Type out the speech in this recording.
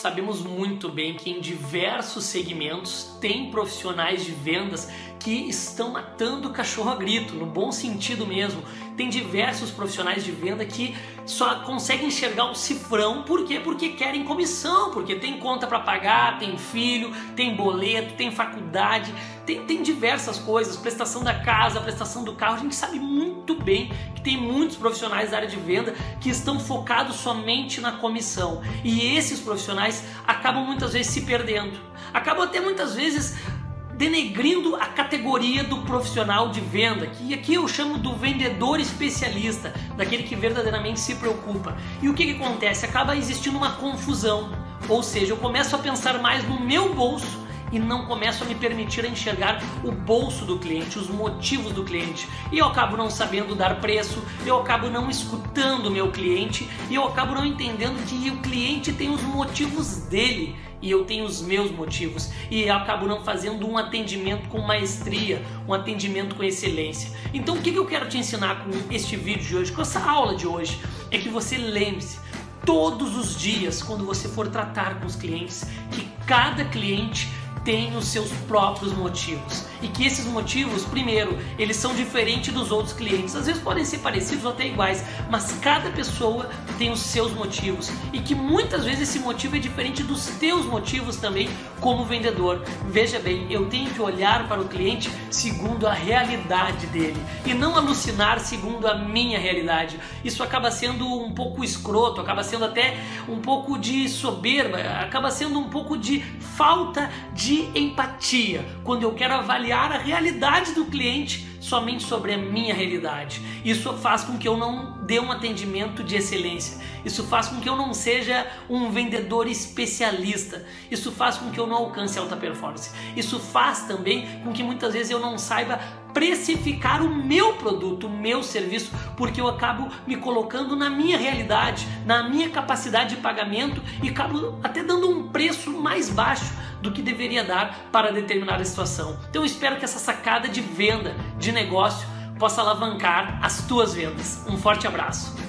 Sabemos muito bem que em diversos segmentos tem profissionais de vendas que estão matando o cachorro a grito, no bom sentido mesmo. Tem diversos profissionais de venda que só conseguem enxergar o cifrão, por quê? Porque querem comissão, porque tem conta para pagar, tem filho, tem boleto, tem faculdade, tem, tem diversas coisas, prestação da casa, prestação do carro. A gente sabe muito bem que tem muitos profissionais da área de venda que estão focados somente na comissão. E esses profissionais acabam muitas vezes se perdendo. Acabam até muitas vezes denegrindo a categoria do profissional de venda, que aqui eu chamo do vendedor especialista, daquele que verdadeiramente se preocupa. E o que, que acontece? Acaba existindo uma confusão, ou seja, eu começo a pensar mais no meu bolso e não começo a me permitir enxergar o bolso do cliente, os motivos do cliente. E eu acabo não sabendo dar preço, eu acabo não escutando o meu cliente e eu acabo não entendendo que o cliente tem os motivos dele e eu tenho os meus motivos e eu acabo não fazendo um atendimento com maestria, um atendimento com excelência. Então o que eu quero te ensinar com este vídeo de hoje, com essa aula de hoje, é que você lembre-se todos os dias quando você for tratar com os clientes que cada cliente tem os seus próprios motivos e que esses motivos, primeiro, eles são diferentes dos outros clientes. Às vezes podem ser parecidos ou até iguais, mas cada pessoa tem os seus motivos e que muitas vezes esse motivo é diferente dos teus motivos também como vendedor. Veja bem, eu tenho que olhar para o cliente segundo a realidade dele e não alucinar segundo a minha realidade. Isso acaba sendo um pouco escroto, acaba sendo até um pouco de soberba, acaba sendo um pouco de falta de empatia quando eu quero avaliar a realidade do cliente somente sobre a minha realidade. Isso faz com que eu não dê um atendimento de excelência. Isso faz com que eu não seja um vendedor especialista. Isso faz com que eu não alcance alta performance. Isso faz também com que muitas vezes eu não saiba precificar o meu produto, o meu serviço, porque eu acabo me colocando na minha realidade, na minha capacidade de pagamento e acabo até dando um preço mais baixo do que deveria dar para determinada situação. Então eu espero que essa sacada de venda, de negócio, possa alavancar as tuas vendas. Um forte abraço.